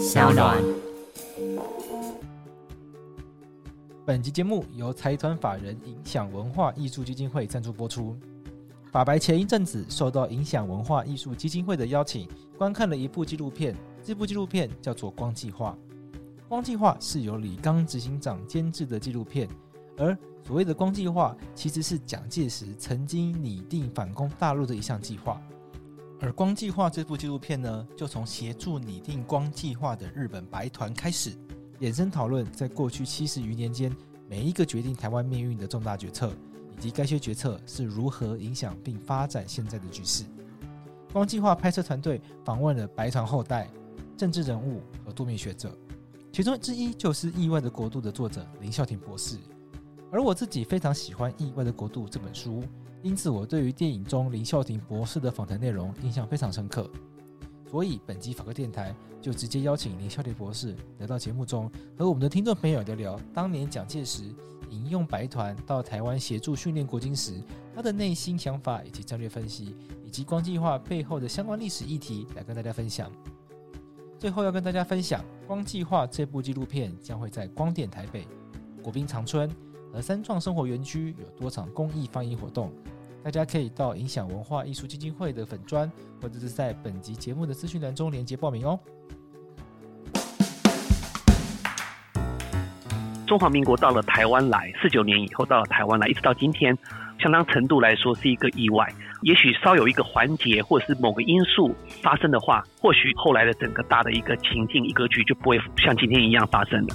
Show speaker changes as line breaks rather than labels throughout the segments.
小暖。
本集节目由财团法人影响文化艺术基金会赞助播出。法白前一阵子受到影响文化艺术基金会的邀请，观看了一部纪录片。这部纪录片叫做《光计划》。光计划是由李刚执行长监制的纪录片，而所谓的光计划其实是蒋介石曾经拟定反攻大陆的一项计划。而光计划这部纪录片呢，就从协助拟定光计划的日本白团开始，衍生讨论在过去七十余年间每一个决定台湾命运的重大决策，以及该些决策是如何影响并发展现在的局势。光计划拍摄团队访问了白团后代、政治人物和多名学者。其中之一就是《意外的国度》的作者林孝庭博士，而我自己非常喜欢《意外的国度》这本书，因此我对于电影中林孝庭博士的访谈内容印象非常深刻。所以本集法客电台就直接邀请林孝庭博士来到节目中，和我们的听众朋友聊聊当年蒋介石引用白团到台湾协助训练国军时，他的内心想法以及战略分析，以及光计划背后的相关历史议题，来跟大家分享。最后要跟大家分享，《光计划》这部纪录片将会在光电台北、国宾长春和三创生活园区有多场公益放映活动，大家可以到影响文化艺术基金会的粉砖，或者是在本集节目的资讯栏中连接报名哦。
中华民国到了台湾来，四九年以后到了台湾来，一直到今天，相当程度来说是一个意外。也许稍有一个环节，或者是某个因素发生的话，或许后来的整个大的一个情境、一格局就不会像今天一样发生了。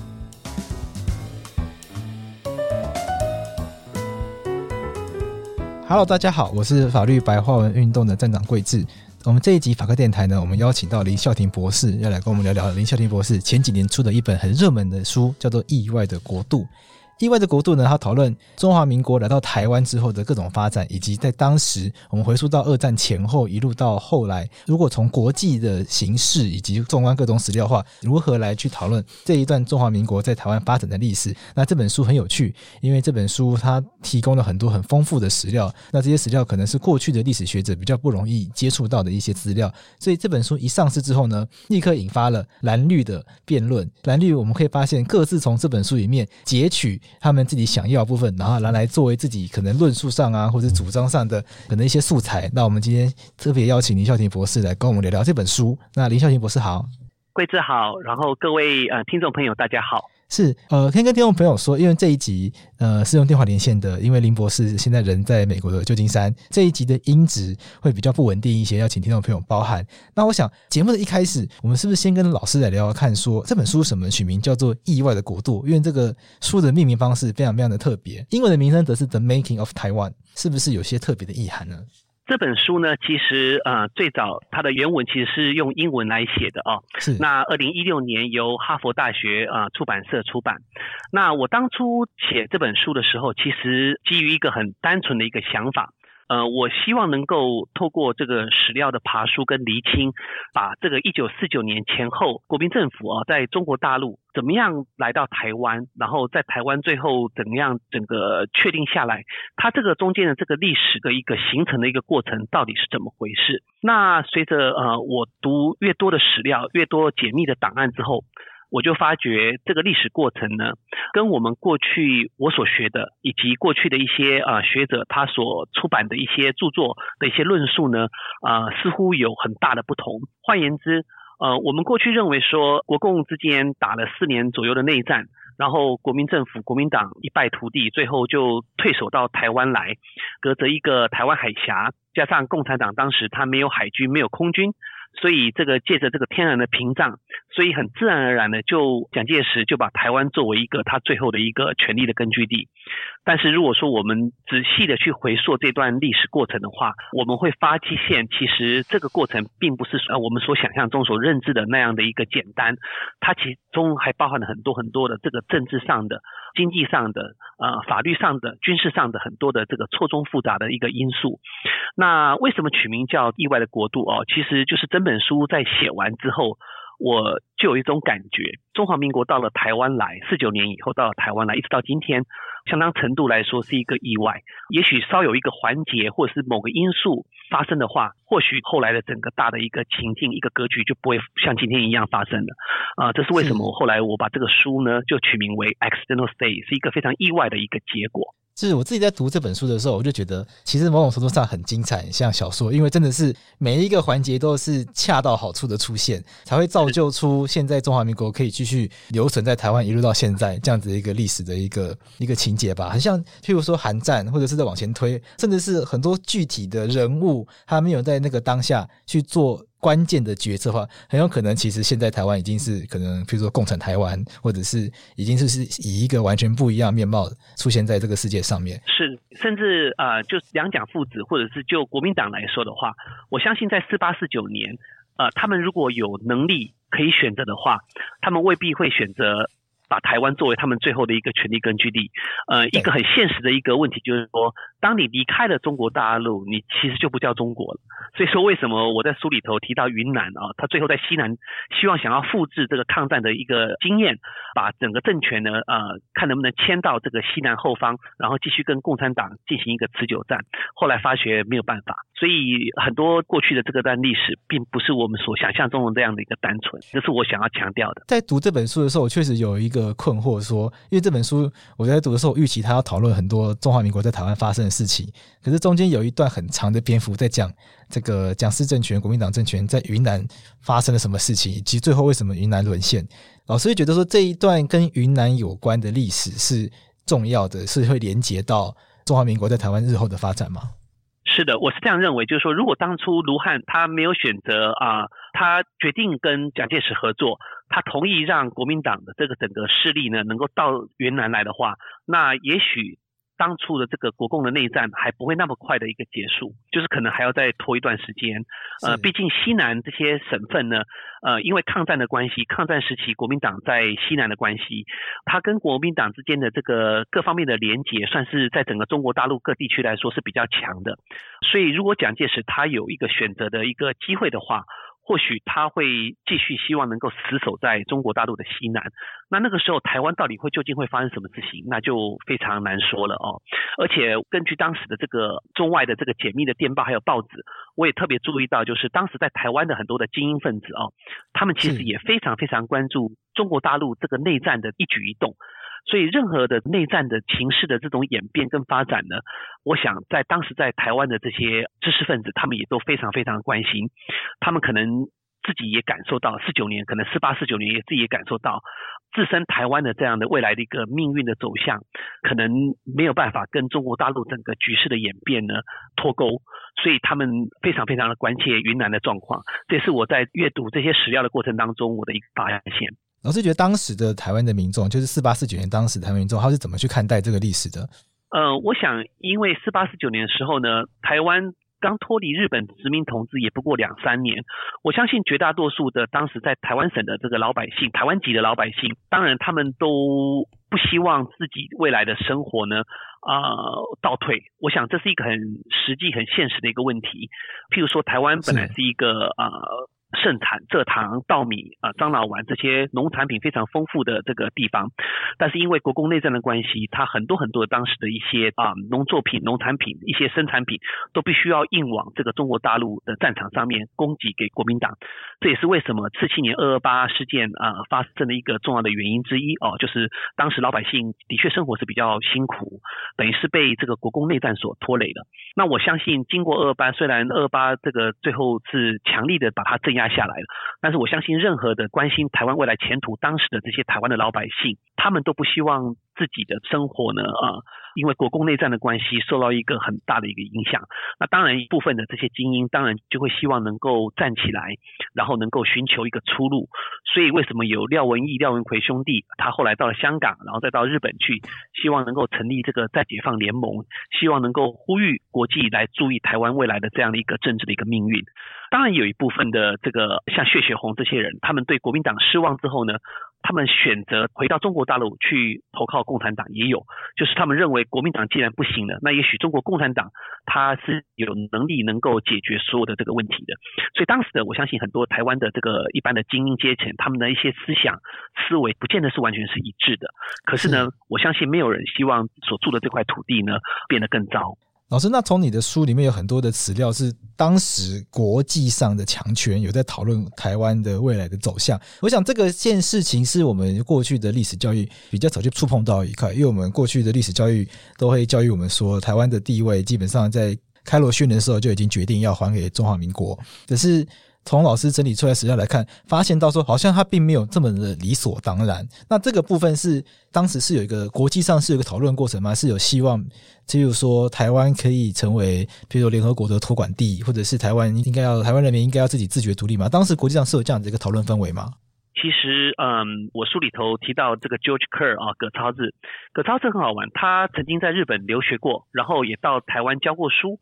Hello，大家好，我是法律白话文运动的站长桂智。我们这一集法科电台呢，我们邀请到林孝庭博士，要来跟我们聊聊林孝庭博士前几年出的一本很热门的书，叫做《意外的国度》。意外的国度呢，他讨论中华民国来到台湾之后的各种发展，以及在当时我们回溯到二战前后一路到后来，如果从国际的形势以及纵观各种史料的话，如何来去讨论这一段中华民国在台湾发展的历史？那这本书很有趣，因为这本书它提供了很多很丰富的史料，那这些史料可能是过去的历史学者比较不容易接触到的一些资料，所以这本书一上市之后呢，立刻引发了蓝绿的辩论。蓝绿我们可以发现各自从这本书里面截取。他们自己想要的部分，然后拿来作为自己可能论述上啊，或者主张上的可能一些素材。那我们今天特别邀请林孝庭博士来跟我们聊聊这本书。那林孝庭博士好，
贵志好，然后各位呃听众朋友大家好。
是，呃，可以跟听众朋友说，因为这一集，呃，是用电话连线的，因为林博士现在人在美国的旧金山，这一集的音质会比较不稳定一些，要请听众朋友包涵。那我想节目的一开始，我们是不是先跟老师来聊聊看说，说这本书什么取名叫做《意外的国度》？因为这个书的命名方式非常非常的特别，英文的名称则是《The Making of Taiwan》，是不是有些特别的意涵呢？
这本书呢，其实呃，最早它的原文其实是用英文来写的哦。是。那二零一六年由哈佛大学啊、呃、出版社出版。那我当初写这本书的时候，其实基于一个很单纯的一个想法。呃，我希望能够透过这个史料的爬梳跟厘清，把这个一九四九年前后国民政府啊，在中国大陆怎么样来到台湾，然后在台湾最后怎么样整个确定下来，它这个中间的这个历史的一个形成的一个过程到底是怎么回事？那随着呃我读越多的史料，越多解密的档案之后。我就发觉这个历史过程呢，跟我们过去我所学的，以及过去的一些呃学者他所出版的一些著作的一些论述呢，呃，似乎有很大的不同。换言之，呃，我们过去认为说国共之间打了四年左右的内战，然后国民政府国民党一败涂地，最后就退守到台湾来，隔着一个台湾海峡，加上共产党当时他没有海军没有空军。所以，这个借着这个天然的屏障，所以很自然而然的，就蒋介石就把台湾作为一个他最后的一个权力的根据地。但是如果说我们仔细的去回溯这段历史过程的话，我们会发现，其实这个过程并不是呃我们所想象中所认知的那样的一个简单，它其中还包含了很多很多的这个政治上的、经济上的、呃法律上的、军事上的很多的这个错综复杂的一个因素。那为什么取名叫《意外的国度》哦？其实就是整本书在写完之后。我就有一种感觉，中华民国到了台湾来，四九年以后到了台湾来，一直到今天，相当程度来说是一个意外。也许稍有一个环节或者是某个因素发生的话，或许后来的整个大的一个情境、一个格局就不会像今天一样发生了。啊、呃，这是为什么？我后来我把这个书呢就取名为《Accidental Stay》，是一个非常意外的一个结果。
就是我自己在读这本书的时候，我就觉得其实某种程度上很精彩，像小说，因为真的是每一个环节都是恰到好处的出现，才会造就出现在中华民国可以继续留存在台湾一路到现在这样子的一个历史的一个一个情节吧。很像譬如说韩战，或者是在往前推，甚至是很多具体的人物，他没有在那个当下去做。关键的决策的话，很有可能其实现在台湾已经是可能，比如说共产台湾，或者是已经是是以一个完全不一样面貌出现在这个世界上面。
是，甚至呃，就两蒋父子，或者是就国民党来说的话，我相信在四八四九年，呃，他们如果有能力可以选择的话，他们未必会选择。把台湾作为他们最后的一个权力根据地，呃，一个很现实的一个问题就是说，当你离开了中国大陆，你其实就不叫中国了。所以说，为什么我在书里头提到云南啊，他最后在西南希望想要复制这个抗战的一个经验，把整个政权呢，呃，看能不能迁到这个西南后方，然后继续跟共产党进行一个持久战。后来发觉没有办法，所以很多过去的这个段历史，并不是我们所想象中的这样的一个单纯。这是我想要强调的。
在读这本书的时候，我确实有一个。困惑说，因为这本书我在读的时候，预期他要讨论很多中华民国在台湾发生事情，可是中间有一段很长的篇幅在讲这个蒋氏政权、国民党政权在云南发生了什么事情，以及最后为什么云南沦陷。老师会觉得说，这一段跟云南有关的历史是重要的，是会连接到中华民国在台湾日后的发展吗？
是的，我是这样认为，就是说，如果当初卢汉他没有选择啊，他决定跟蒋介石合作，他同意让国民党的这个整个势力呢，能够到云南来的话，那也许。当初的这个国共的内战还不会那么快的一个结束，就是可能还要再拖一段时间。呃，毕竟西南这些省份呢，呃，因为抗战的关系，抗战时期国民党在西南的关系，它跟国民党之间的这个各方面的连结，算是在整个中国大陆各地区来说是比较强的。所以，如果蒋介石他有一个选择的一个机会的话，或许他会继续希望能够死守在中国大陆的西南，那那个时候台湾到底会究竟会发生什么事情，那就非常难说了哦。而且根据当时的这个中外的这个解密的电报还有报纸，我也特别注意到，就是当时在台湾的很多的精英分子哦，他们其实也非常非常关注中国大陆这个内战的一举一动。所以，任何的内战的情势的这种演变跟发展呢，我想在当时在台湾的这些知识分子，他们也都非常非常关心。他们可能自己也感受到，四九年可能四八四九年也自己也感受到，自身台湾的这样的未来的一个命运的走向，可能没有办法跟中国大陆整个局势的演变呢脱钩。所以他们非常非常的关切云南的状况。这是我在阅读这些史料的过程当中，我的一个发现。
老师觉得当时的台湾的民众，就是四八四九年当时台湾民众，他是怎么去看待这个历史的？
呃，我想，因为四八四九年的时候呢，台湾刚脱离日本殖民统治也不过两三年，我相信绝大多数的当时在台湾省的这个老百姓，台湾籍的老百姓，当然他们都不希望自己未来的生活呢，呃，倒退。我想这是一个很实际、很现实的一个问题。譬如说，台湾本来是一个呃。盛产蔗糖、稻米啊、樟脑丸这些农产品非常丰富的这个地方，但是因为国共内战的关系，它很多很多当时的一些啊农作品、农产品一些生产品都必须要运往这个中国大陆的战场上面供给给国民党。这也是为什么四七年二二八事件啊发生的一个重要的原因之一哦，就是当时老百姓的确生活是比较辛苦，等于是被这个国共内战所拖累的。那我相信经过二二八，虽然二二八这个最后是强力的把它镇压。压下来了，但是我相信任何的关心台湾未来前途当时的这些台湾的老百姓，他们都不希望自己的生活呢，啊、因为国共内战的关系，受到一个很大的一个影响。那当然，一部分的这些精英，当然就会希望能够站起来，然后能够寻求一个出路。所以，为什么有廖文毅、廖文奎兄弟，他后来到了香港，然后再到日本去，希望能够成立这个再解放联盟，希望能够呼吁国际来注意台湾未来的这样的一个政治的一个命运。当然，有一部分的这个像谢雪红这些人，他们对国民党失望之后呢，他们选择回到中国大陆去投靠共产党，也有，就是他们认为国民党既然不行了，那也许中国共产党他是有能力能够解决所有的这个问题的。所以当时的我相信很多台湾的这个一般的精英阶层，他们的一些思想思维不见得是完全是一致的。可是呢，我相信没有人希望所住的这块土地呢变得更糟。
老师，那从你的书里面有很多的史料是当时国际上的强权有在讨论台湾的未来的走向。我想这个件事情是我们过去的历史教育比较早就触碰到一块，因为我们过去的历史教育都会教育我们说，台湾的地位基本上在开罗训的时候就已经决定要还给中华民国，可是。从老师整理出来史料来看，发现到说好像他并没有这么的理所当然。那这个部分是当时是有一个国际上是有一个讨论过程吗？是有希望，譬如说台湾可以成为，譬如说联合国的托管地，或者是台湾应该要台湾人民应该要自己自觉独立吗？当时国际上是有这样子一个讨论氛围吗？
其实，嗯，我书里头提到这个 George Kerr 啊，葛超志，葛超志很好玩，他曾经在日本留学过，然后也到台湾教过书。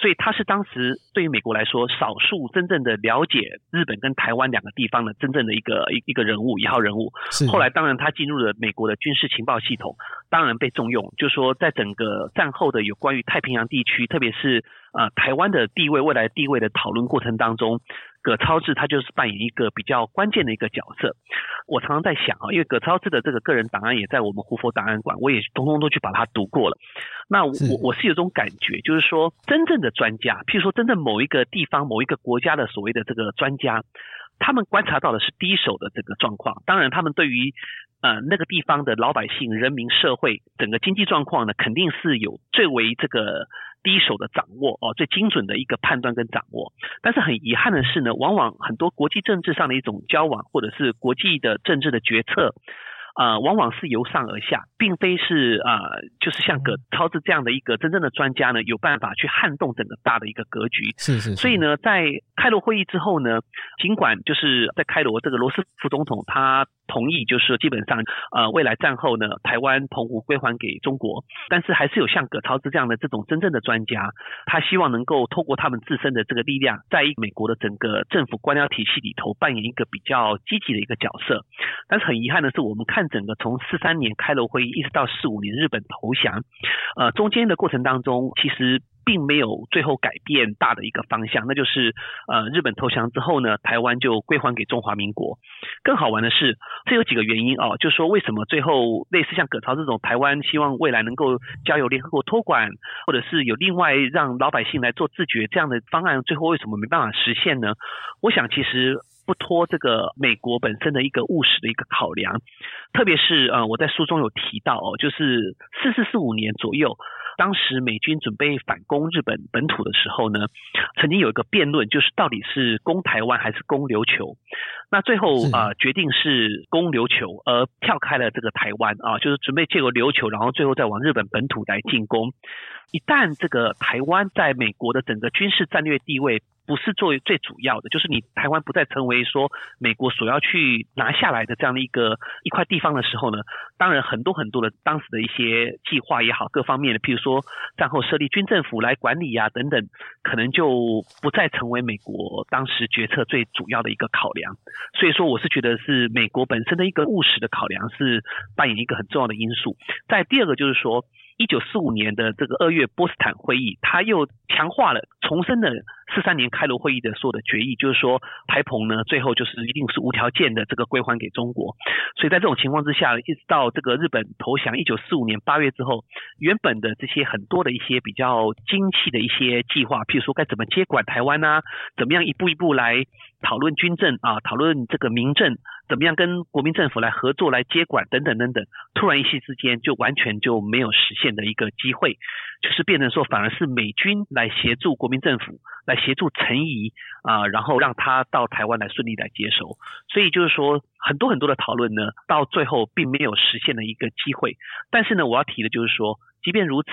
所以他是当时对于美国来说，少数真正的了解日本跟台湾两个地方的真正的一个一一个人物，一号人物。后来当然他进入了美国的军事情报系统，当然被重用。就是说在整个战后的有关于太平洋地区，特别是呃台湾的地位、未来地位的讨论过程当中。葛超志他就是扮演一个比较关键的一个角色。我常常在想啊，因为葛超志的这个个人档案也在我们胡佛档案馆，我也通通都去把它读过了。那我我是有种感觉，就是说真正的专家，譬如说真正某一个地方、某一个国家的所谓的这个专家，他们观察到的是第一手的这个状况。当然，他们对于呃那个地方的老百姓、人民、社会整个经济状况呢，肯定是有最为这个。第一手的掌握哦，最精准的一个判断跟掌握，但是很遗憾的是呢，往往很多国际政治上的一种交往，或者是国际的政治的决策。呃，往往是由上而下，并非是呃，就是像葛超志这样的一个真正的专家呢，有办法去撼动整个大的一个格局。
是是，是。
所以呢，在开罗会议之后呢，尽管就是在开罗这个罗斯福总统他同意，就是说基本上呃，未来战后呢，台湾澎湖归还给中国，但是还是有像葛超志这样的这种真正的专家，他希望能够透过他们自身的这个力量，在美国的整个政府官僚体系里头扮演一个比较积极的一个角色。但是很遗憾的是，我们看。整个从四三年开罗会议一直到四五年日本投降，呃，中间的过程当中，其实并没有最后改变大的一个方向，那就是呃，日本投降之后呢，台湾就归还给中华民国。更好玩的是，这有几个原因哦，就是说为什么最后类似像葛超这种台湾希望未来能够交由联合国托管，或者是有另外让老百姓来做自决这样的方案，最后为什么没办法实现呢？我想其实。不脱这个美国本身的一个务实的一个考量，特别是呃，我在书中有提到哦，就是四四四五年左右，当时美军准备反攻日本本土的时候呢，曾经有一个辩论，就是到底是攻台湾还是攻琉球？那最后啊、呃，决定是攻琉球，而跳开了这个台湾啊，就是准备借由琉球，然后最后再往日本本土来进攻。一旦这个台湾在美国的整个军事战略地位，不是作为最主要的，就是你台湾不再成为说美国所要去拿下来的这样的一个一块地方的时候呢，当然很多很多的当时的一些计划也好，各方面的，譬如说战后设立军政府来管理呀等等，可能就不再成为美国当时决策最主要的一个考量。所以说，我是觉得是美国本身的一个务实的考量是扮演一个很重要的因素。再第二个就是说。一九四五年的这个二月波茨坦会议，他又强化了、重申了四三年开罗会议的所有的决议，就是说台澎呢，最后就是一定是无条件的这个归还给中国。所以在这种情况之下，一直到这个日本投降一九四五年八月之后，原本的这些很多的一些比较精细的一些计划，譬如说该怎么接管台湾啊，怎么样一步一步来讨论军政啊，讨论这个民政。怎么样跟国民政府来合作来接管等等等等，突然一夕之间就完全就没有实现的一个机会，就是变成说反而是美军来协助国民政府来协助陈仪啊，然后让他到台湾来顺利来接收。所以就是说，很多很多的讨论呢，到最后并没有实现的一个机会。但是呢，我要提的就是说，即便如此。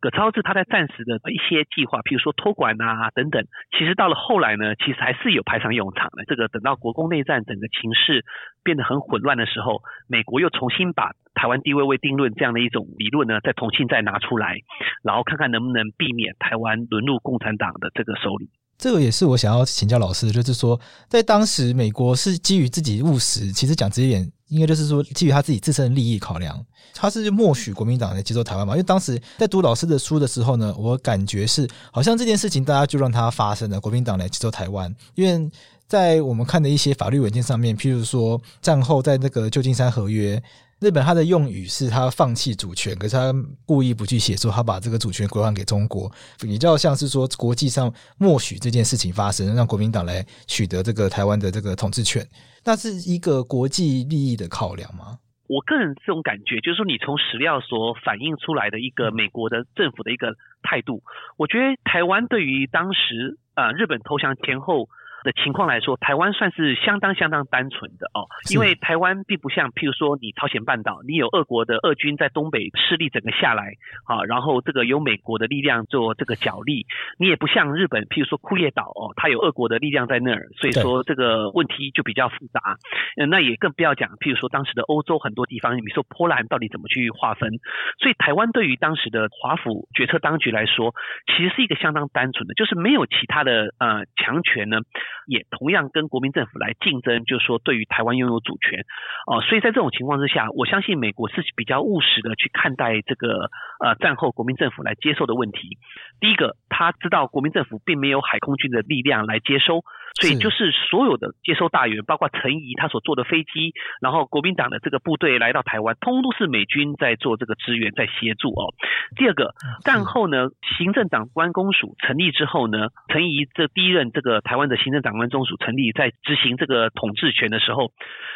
葛超志他在暂时的一些计划，譬如说托管啊等等，其实到了后来呢，其实还是有派上用场的。这个等到国共内战整个情势变得很混乱的时候，美国又重新把台湾地位未定论这样的一种理论呢，在重新再拿出来，然后看看能不能避免台湾沦入共产党的这个手里。
这个也是我想要请教老师，就是说，在当时美国是基于自己务实，其实讲直接点，应该就是说基于他自己自身的利益考量，他是默许国民党来接收台湾嘛？因为当时在读老师的书的时候呢，我感觉是好像这件事情大家就让它发生了，国民党来接收台湾，因为在我们看的一些法律文件上面，譬如说战后在那个旧金山合约。日本他的用语是他放弃主权，可是他故意不去写说他把这个主权归还给中国，比较像是说国际上默许这件事情发生，让国民党来取得这个台湾的这个统治权，那是一个国际利益的考量吗？
我个人这种感觉，就是说你从史料所反映出来的一个美国的政府的一个态度，我觉得台湾对于当时啊、日本投降前后。的情况来说，台湾算是相当相当单纯的哦，因为台湾并不像，譬如说你朝鲜半岛，你有俄国的俄军在东北势力整个下来啊，然后这个有美国的力量做这个角力，你也不像日本，譬如说库页岛哦，它有俄国的力量在那儿，所以说这个问题就比较复杂。嗯，那也更不要讲，譬如说当时的欧洲很多地方，你比如说波兰到底怎么去划分？所以台湾对于当时的华府决策当局来说，其实是一个相当单纯的，就是没有其他的呃强权呢。也同样跟国民政府来竞争，就是说对于台湾拥有主权，哦，所以在这种情况之下，我相信美国是比较务实的去看待这个呃战后国民政府来接受的问题。第一个，他知道国民政府并没有海空军的力量来接收。所以就是所有的接收大员，包括陈仪他所坐的飞机，然后国民党的这个部队来到台湾，通通都是美军在做这个支援，在协助哦。第二个，战后呢，行政长官公署成立之后呢，陈仪这第一任这个台湾的行政长官公署成立，在执行这个统治权的时候，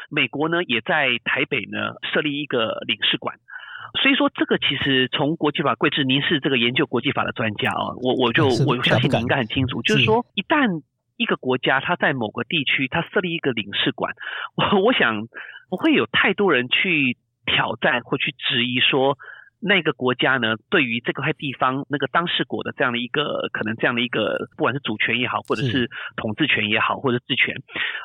美国呢也在台北呢设立一个领事馆。所以说，这个其实从国际法，贵志您是这个研究国际法的专家啊，我我就我相信你应该很清楚，就是说一旦。一个国家，它在某个地区，它设立一个领事馆，我我想不会有太多人去挑战或去质疑说，那个国家呢，对于这块地方那个当事国的这样的一个可能这样的一个，不管是主权也好，或者是统治权也好，或者治权，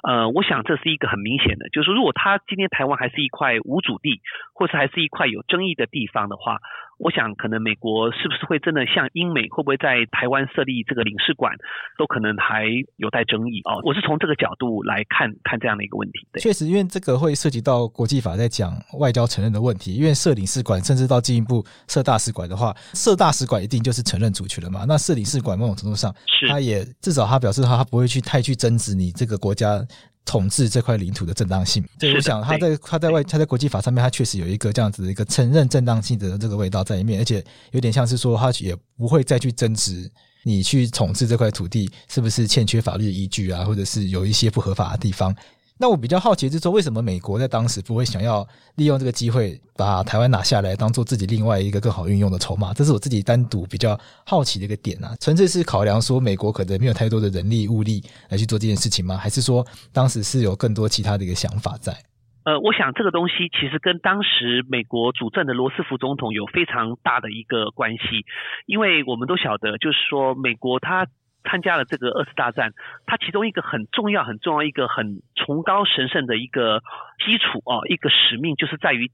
呃，我想这是一个很明显的，就是说如果他今天台湾还是一块无主地，或是还是一块有争议的地方的话。我想，可能美国是不是会真的像英美，会不会在台湾设立这个领事馆，都可能还有待争议哦。我是从这个角度来看看这样的一个问题。对，
确实，因为这个会涉及到国际法在讲外交承认的问题。因为设领事馆，甚至到进一步设大使馆的话，设大使馆一定就是承认主权了嘛。那设领事馆某种程度上，是他也至少他表示他他不会去太去争执你这个国家。统治这块领土的正当性，对，我想他在他在外他在国际法上面，他确实有一个这样子的一个承认正当性的这个味道在里面，而且有点像是说他也不会再去争执你去统治这块土地是不是欠缺法律依据啊，或者是有一些不合法的地方。那我比较好奇，就是说为什么美国在当时不会想要利用这个机会把台湾拿下来，当做自己另外一个更好运用的筹码？这是我自己单独比较好奇的一个点啊。纯粹是考量说美国可能没有太多的人力物力来去做这件事情吗？还是说当时是有更多其他的一个想法在？
呃，我想这个东西其实跟当时美国主政的罗斯福总统有非常大的一个关系，因为我们都晓得，就是说美国它。参加了这个二次大战，它其中一个很重要、很重要、一个很崇高神圣的一个基础啊，一个使命，就是在于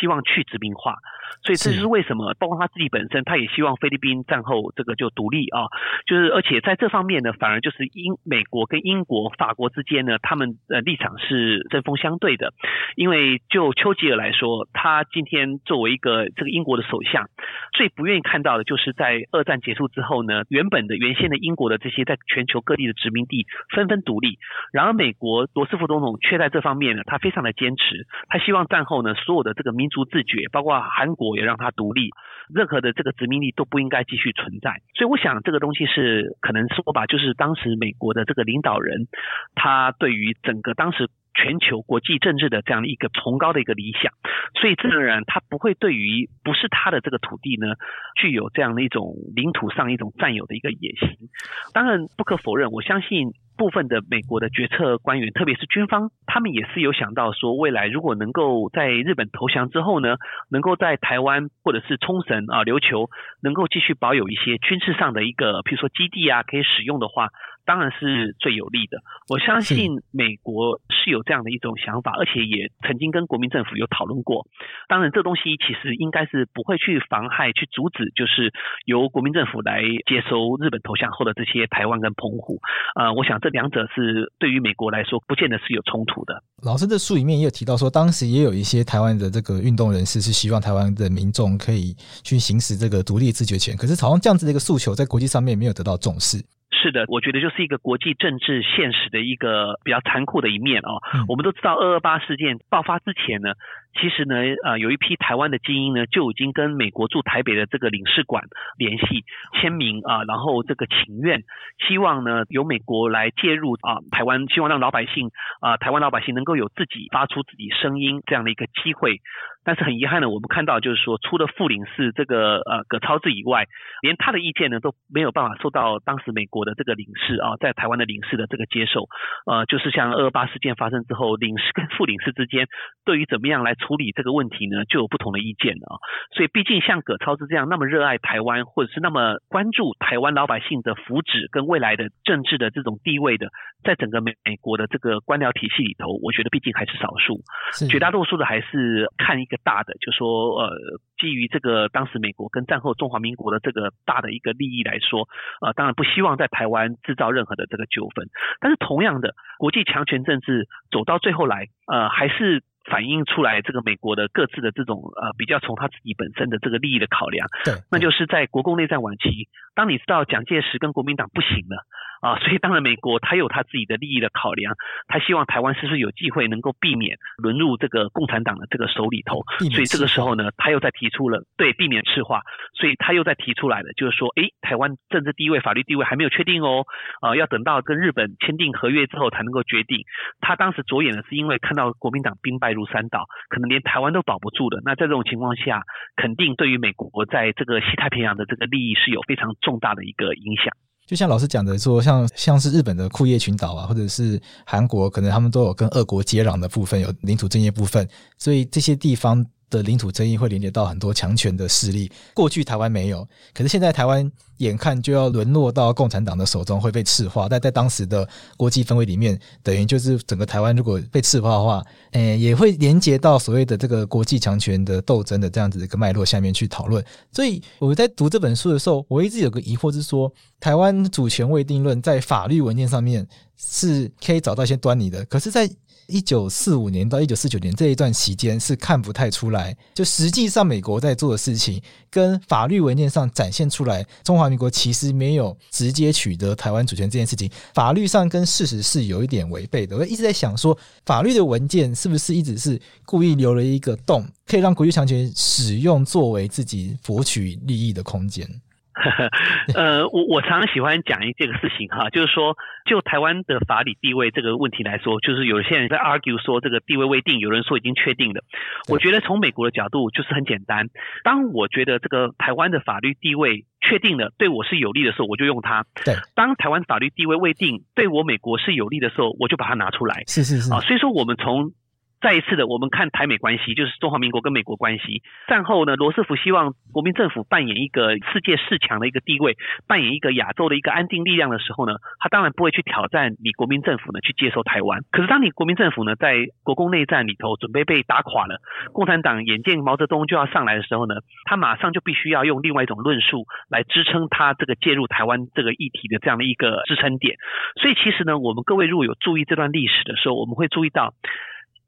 希望去殖民化。所以这就是为什么，包括他自己本身，他也希望菲律宾战后这个就独立啊，就是而且在这方面呢，反而就是英美国跟英国、法国之间呢，他们呃立场是针锋相对的。因为就丘吉尔来说，他今天作为一个这个英国的首相，最不愿意看到的就是在二战结束之后呢，原本的原先的英国的这些在全球各地的殖民地纷纷独立，然而美国罗斯福总统却在这方面呢，他非常的坚持，他希望战后呢，所有的这个民族自觉，包括韩国。也让他独立，任何的这个殖民地都不应该继续存在。所以，我想这个东西是可能是我把，就是当时美国的这个领导人，他对于整个当时全球国际政治的这样的一个崇高的一个理想，所以自然而然他不会对于不是他的这个土地呢，具有这样的一种领土上一种占有的一个野心。当然不可否认，我相信。部分的美国的决策官员，特别是军方，他们也是有想到说，未来如果能够在日本投降之后呢，能够在台湾或者是冲绳啊、琉球，能够继续保有一些军事上的一个，譬如说基地啊，可以使用的话。当然是最有利的。我相信美国是有这样的一种想法，而且也曾经跟国民政府有讨论过。当然，这东西其实应该是不会去妨害、去阻止，就是由国民政府来接收日本投降后的这些台湾跟澎湖。呃，我想这两者是对于美国来说，不见得是有冲突的。
老师的书里面也有提到说，当时也有一些台湾的这个运动人士是希望台湾的民众可以去行使这个独立自决权，可是好像这样子的一个诉求在国际上面没有得到重视。
是的，我觉得就是一个国际政治现实的一个比较残酷的一面哦。我们都知道，二二八事件爆发之前呢，其实呢，呃，有一批台湾的精英呢，就已经跟美国驻台北的这个领事馆联系签名啊，然后这个请愿，希望呢由美国来介入啊，台湾希望让老百姓啊，台湾老百姓能够有自己发出自己声音这样的一个机会。但是很遗憾呢，我们看到就是说，除了副领事这个呃葛超志以外，连他的意见呢都没有办法受到当时美国的这个领事啊，在台湾的领事的这个接受。呃，就是像二二八事件发生之后，领事跟副领事之间对于怎么样来处理这个问题呢，就有不同的意见了。所以，毕竟像葛超志这样那么热爱台湾，或者是那么关注台湾老百姓的福祉跟未来的政治的这种地位的，在整个美美国的这个官僚体系里头，我觉得毕竟还是少数，绝大多数的还是看一个。大的就说，呃，基于这个当时美国跟战后中华民国的这个大的一个利益来说，呃，当然不希望在台湾制造任何的这个纠纷。但是同样的，国际强权政治走到最后来，呃，还是反映出来这个美国的各自的这种呃比较从他自己本身的这个利益的考量。对，那就是在国共内战晚期，当你知道蒋介石跟国民党不行了。啊，所以当然，美国他有他自己的利益的考量，他希望台湾是不是有机会能够避免沦入这个共产党的这个手里头。所以这个时候呢，他又在提出了对避免赤化，所以他又在提出来了，就是说，诶，台湾政治地位、法律地位还没有确定哦，啊，要等到跟日本签订合约之后才能够决定。他当时着眼的是因为看到国民党兵败如山倒，可能连台湾都保不住的。那在这种情况下，肯定对于美国在这个西太平洋的这个利益是有非常重大的一个影响。就像老师讲的说，像像是日本的库页群岛啊，或者是韩国，可能他们都有跟俄国接壤的部分，有领土争议部分，所以这些地方。的领土争议会连接到很多强权的势力。过去台湾没有，可是现在台湾眼看就要沦落到共产党的手中，会被赤化。但在当时的国际氛围里面，等于就是整个台湾如果被赤化的话，诶，也会连接到所谓的这个国际强权的斗争的这样子一个脉络下面去讨论。所以我在读这本书的时候，我一直有个疑惑是说，台湾主权未定论在法律文件上面是可以找到一些端倪的，可是，在一九四五年到一九四九年这一段期间是看不太出来，就实际上美国在做的事情跟法律文件上展现出来，中华民国其实没有直接取得台湾主权这件事情，法律上跟事实是有一点违背的。我一直在想说，法律的文件是不是一直是故意留了一个洞，可以让国际强权使用作为自己博取利益的空间？呃，我我常常喜欢讲一这个事情哈，就是说，就台湾的法理地位这个问题来说，就是有些人在 argue 说这个地位未定，有人说已经确定了。我觉得从美国的角度就是很简单，当我觉得这个台湾的法律地位确定了，对我是有利的时候，我就用它。对，当台湾法律地位未定，对我美国是有利的时候，我就把它拿出来。是是是啊，所以说我们从。再一次的，我们看台美关系，就是中华民国跟美国关系。战后呢，罗斯福希望国民政府扮演一个世界四强的一个地位，扮演一个亚洲的一个安定力量的时候呢，他当然不会去挑战你国民政府呢去接收台湾。可是当你国民政府呢在国共内战里头准备被打垮了，共产党眼见毛泽东就要上来的时候呢，他马上就必须要用另外一种论述来支撑他这个介入台湾这个议题的这样的一个支撑点。所以其实呢，我们各位如果有注意这段历史的时候，我们会注意到。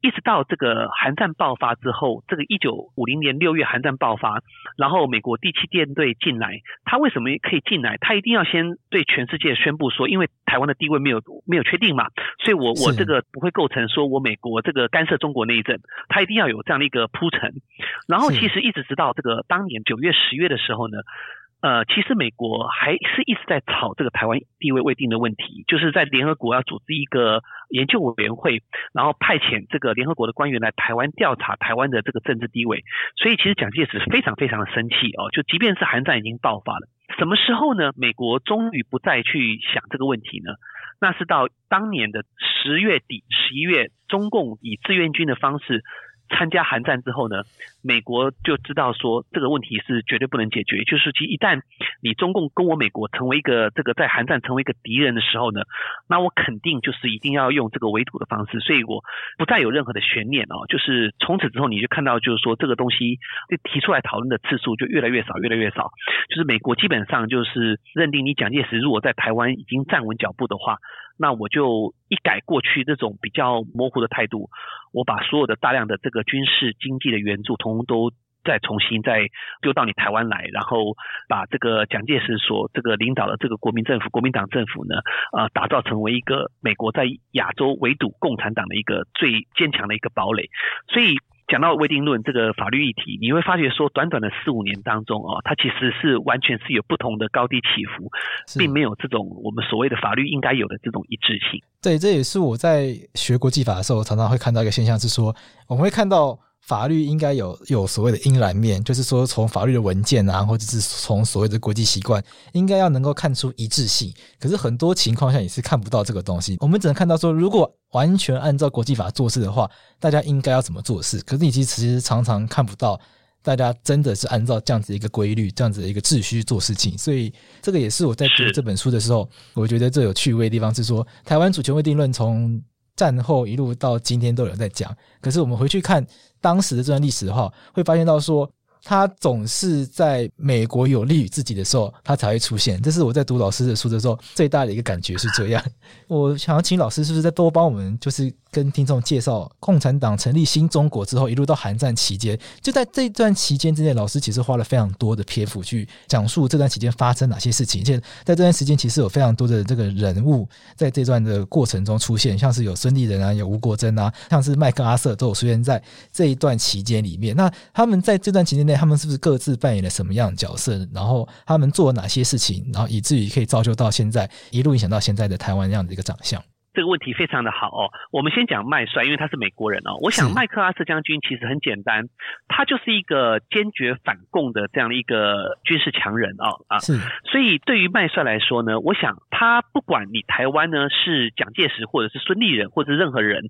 一直到这个韩战爆发之后，这个一九五零年六月韩战爆发，然后美国第七舰队进来，他为什么可以进来？他一定要先对全世界宣布说，因为台湾的地位没有没有确定嘛，所以我我这个不会构成说我美国这个干涉中国内政，他一定要有这样的一个铺陈。然后其实一直直到这个当年九月十月的时候呢。呃，其实美国还是一直在吵这个台湾地位未定的问题，就是在联合国要组织一个研究委员会，然后派遣这个联合国的官员来台湾调查台湾的这个政治地位。所以其实蒋介石非常非常的生气哦，就即便是韩战已经爆发了，什么时候呢？美国终于不再去想这个问题呢？那是到当年的十月底、十一月，中共以志愿军的方式。参加韩战之后呢，美国就知道说这个问题是绝对不能解决，就是其一旦你中共跟我美国成为一个这个在韩战成为一个敌人的时候呢，那我肯定就是一定要用这个围堵的方式，所以我不再有任何的悬念哦，就是从此之后你就看到就是说这个东西就提出来讨论的次数就越来越少，越来越少，就是美国基本上就是认定你蒋介石如果在台湾已经站稳脚步的话。那我就一改过去这种比较模糊的态度，我把所有的大量的这个军事经济的援助，通通都再重新再丢到你台湾来，然后把这个蒋介石所这个领导的这个国民政府、国民党政府呢，呃，打造成为一个美国在亚洲围堵共产党的一个最坚强的一个堡垒，所以。讲到未定论这个法律议题，你会发觉说，短短的四五年当中哦，它其实是完全是有不同的高低起伏，并没有这种我们所谓的法律应该有的这种一致性。
对，这也是我在学国际法的时候常常会看到一个现象，是说我们会看到。法律应该有有所谓的阴蓝面，就是说从法律的文件啊，或者是从所谓的国际习惯，应该要能够看出一致性。可是很多情况下也是看不到这个东西，我们只能看到说，如果完全按照国际法做事的话，大家应该要怎么做事。可是你其实常常看不到，大家真的是按照这样子一个规律、这样子的一个秩序做事情。所以这个也是我在读这本书的时候，我觉得最有趣味的地方是说，台湾主权未定论从战后一路到今天都有在讲，可是我们回去看。当时的这段历史的话，会发现到说，他总是在美国有利于自己的时候，他才会出现。这是我在读老师的书的时候最大的一个感觉是这样。我想要请老师是不是再多帮我们，就是。跟听众介绍共产党成立新中国之后，一路到韩战期间，就在这段期间之内，老师其实花了非常多的篇幅去讲述这段期间发生哪些事情。而且在这段时间，其实有非常多的这个人物在这段的过程中出现，像是有孙立人啊，有吴国楨啊，像是麦克阿瑟都有出现在这一段期间里面。那他们在这段期间内，他们是不是各自扮演了什么样的角色？然后他们做了哪些事情？然后以至于可以造就到现在一路影响到现在的台湾这样的一个长相？
这个问题非常的好哦，我们先讲麦帅，因为他是美国人哦。我想麦克阿瑟将军其实很简单，他就是一个坚决反共的这样的一个军事强人哦啊。是。所以对于麦帅来说呢，我想他不管你台湾呢是蒋介石或者是孙立人或者是任何人，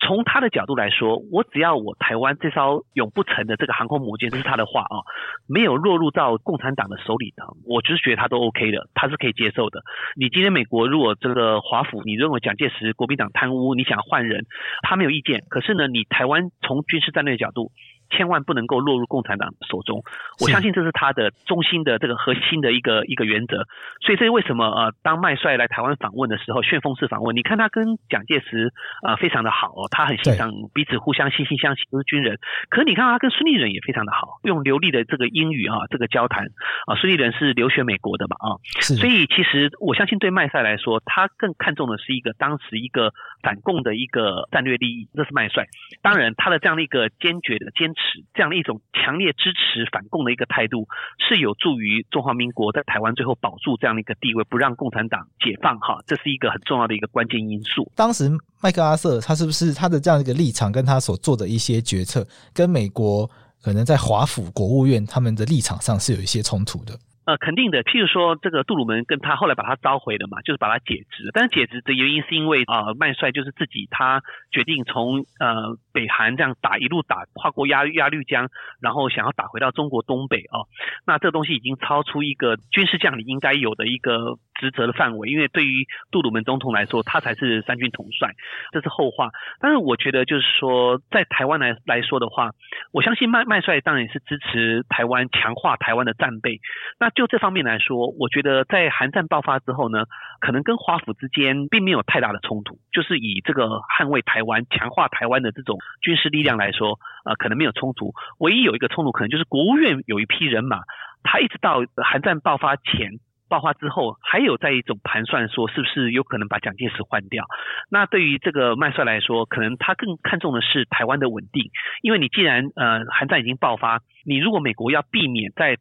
从他的角度来说，我只要我台湾这艘永不沉的这个航空母舰，这是他的话啊，没有落入到共产党的手里头，我就是觉得他都 OK 的，他是可以接受的。你今天美国如果这个华府，你认为？蒋介石国民党贪污，你想换人，他没有意见。可是呢，你台湾从军事战略角度。千万不能够落入共产党手中，我相信这是他的中心的这个核心的一个一个原则。所以这是为什么呃，当麦帅来台湾访问的时候，旋风式访问，你看他跟蒋介石呃非常的好，他很欣赏彼此互相惺惺相惜，都是军人。可是你看他跟孙立人也非常的好，用流利的这个英语啊，这个交谈啊，孙立人是留学美国的嘛啊，所以其实我相信对麦帅来说，他更看重的是一个当时一个反共的一个战略利益，这是麦帅。当然他的这样的一个坚决的坚。这样的一种强烈支持反共的一个态度，是有助于中华民国在台湾最后保住这样的一个地位，不让共产党解放哈，这是一个很重要的一个关键因素。
当时麦克阿瑟他是不是他的这样一个立场，跟他所做的一些决策，跟美国可能在华府国务院他们的立场上是有一些冲突的？
呃，肯定的。譬如说，这个杜鲁门跟他后来把他召回了嘛，就是把他解职。但是解职的原因是因为啊、麦帅就是自己他决定从呃北韩这样打一路打跨过鸭鸭绿江，然后想要打回到中国东北、哦。那这东西已经超出一个军事将领应该有的一个职责的范围，因为对于杜鲁门总统来说，他才是三军统帅，这是后话。但是我觉得就是说，在台湾来来说的话，我相信麦麦帅当然也是支持台湾强化台湾的战备。那就这方面来说，我觉得在韩战爆发之后呢，可能跟华府之间并没有太大的冲突，就是以这个捍卫台湾、强化台湾的这种军事力量来说，呃，可能没有冲突。唯一有一个冲突，可能就是国务院有一批人马，他一直到韩战爆发前、爆发之后，还有在一种盘算，说是不是有可能把蒋介石换掉。那对于这个麦帅来说，可能他更看重的是台湾的稳定，因为你既然呃韩战已经爆发，你如果美国要避免在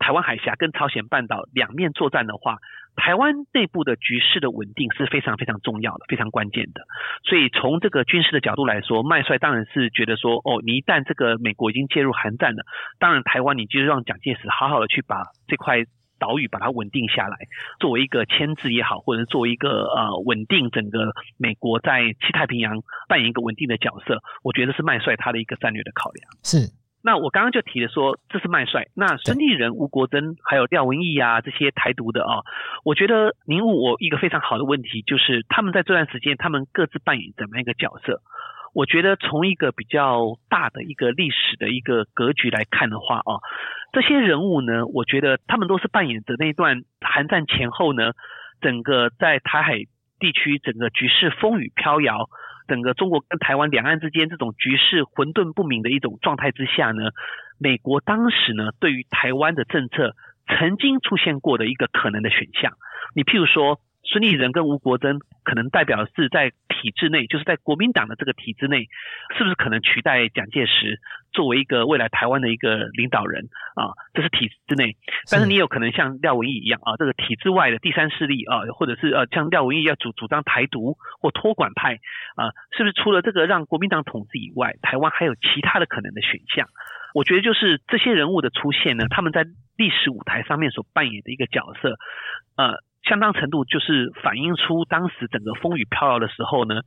台湾海峡跟朝鲜半岛两面作战的话，台湾内部的局势的稳定是非常非常重要的，非常关键的。所以从这个军事的角度来说，麦帅当然是觉得说，哦，你一旦这个美国已经介入韩战了，当然台湾你就让蒋介石好好的去把这块岛屿把它稳定下来，作为一个牵制也好，或者作为一个呃稳定整个美国在西太平洋扮演一个稳定的角色，我觉得是麦帅他的一个战略的考量。
是。
那我刚刚就提了说，这是麦帅。那孙立人、吴国桢还有廖文毅啊，这些台独的啊，我觉得您问我一个非常好的问题，就是他们在这段时间，他们各自扮演怎么样一个角色？我觉得从一个比较大的一个历史的一个格局来看的话啊，这些人物呢，我觉得他们都是扮演着那一段韩战前后呢，整个在台海地区整个局势风雨飘摇。整个中国跟台湾两岸之间这种局势混沌不明的一种状态之下呢，美国当时呢对于台湾的政策曾经出现过的一个可能的选项，你譬如说。孙立人跟吴国桢可能代表的是在体制内，就是在国民党的这个体制内，是不是可能取代蒋介石作为一个未来台湾的一个领导人啊？这是体制内，但是你有可能像廖文毅一样啊，这个体制外的第三势力啊，或者是呃像廖文毅要主主张台独或托管派啊，是不是除了这个让国民党统治以外，台湾还有其他的可能的选项？我觉得就是这些人物的出现呢，他们在历史舞台上面所扮演的一个角色，呃。相当程度就是反映出当时整个风雨飘摇的时候呢，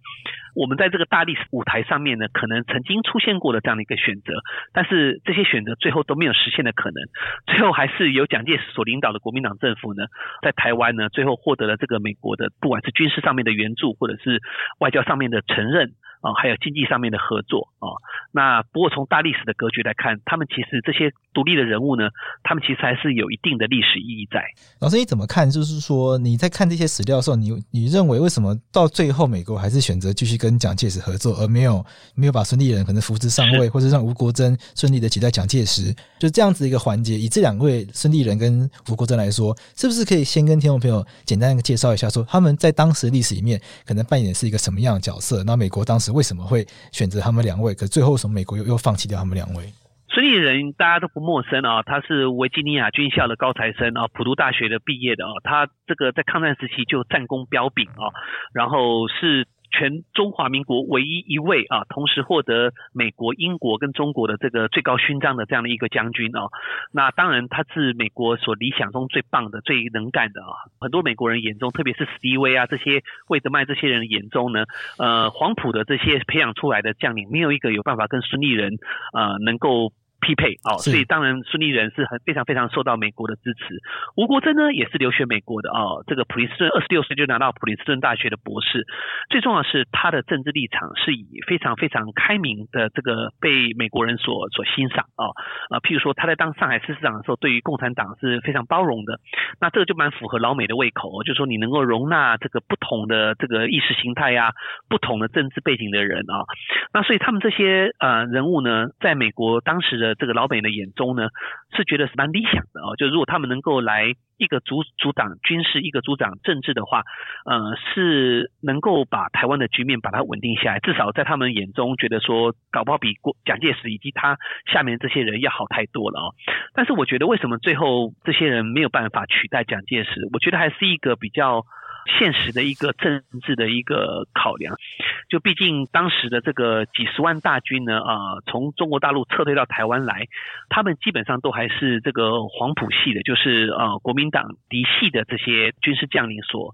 我们在这个大历史舞台上面呢，可能曾经出现过的这样的一个选择，但是这些选择最后都没有实现的可能，最后还是由蒋介石所领导的国民党政府呢，在台湾呢，最后获得了这个美国的不管是军事上面的援助，或者是外交上面的承认。啊，还有经济上面的合作啊。那不过从大历史的格局来看，他们其实这些独立的人物呢，他们其实还是有一定的历史意义在。
老师，你怎么看？就是说你在看这些史料的时候，你你认为为什么到最后美国还是选择继续跟蒋介石合作，而没有没有把孙立人可能扶植上位，或者让吴国桢顺利的取代蒋介石？就这样子一个环节，以这两位孙立人跟吴国桢来说，是不是可以先跟听众朋友简单的介绍一下，说他们在当时历史里面可能扮演的是一个什么样的角色？那美国当时。为什么会选择他们两位？可最后什么美国又又放弃掉他们两位？
孙立人大家都不陌生啊，他是维吉尼亚军校的高材生啊，普渡大学的毕业的啊，他这个在抗战时期就战功彪炳啊，然后是。全中华民国唯一一位啊，同时获得美国、英国跟中国的这个最高勋章的这样的一个将军哦。那当然他是美国所理想中最棒的、最能干的啊。很多美国人眼中，特别是史迪威啊这些惠特曼这些人眼中呢，呃，黄埔的这些培养出来的将领，没有一个有办法跟孙立人呃能够。匹配哦，所以当然孙立人是很非常非常受到美国的支持。吴国桢呢也是留学美国的哦，这个普林斯顿二十六岁就拿到普林斯顿大学的博士。最重要的是他的政治立场是以非常非常开明的这个被美国人所所欣赏哦。啊，譬如说他在当上海市市长的时候，对于共产党是非常包容的。那这个就蛮符合老美的胃口，就是说你能够容纳这个不同的这个意识形态呀、不同的政治背景的人啊。那所以他们这些呃人物呢，在美国当时的。这个老美的眼中呢，是觉得是蛮理想的哦。就如果他们能够来一个主主掌军事，一个主掌政治的话，呃，是能够把台湾的局面把它稳定下来。至少在他们眼中，觉得说搞不好比过蒋介石以及他下面这些人要好太多了哦。但是我觉得，为什么最后这些人没有办法取代蒋介石？我觉得还是一个比较。现实的一个政治的一个考量，就毕竟当时的这个几十万大军呢，啊，从中国大陆撤退到台湾来，他们基本上都还是这个黄埔系的，就是呃国民党嫡系的这些军事将领所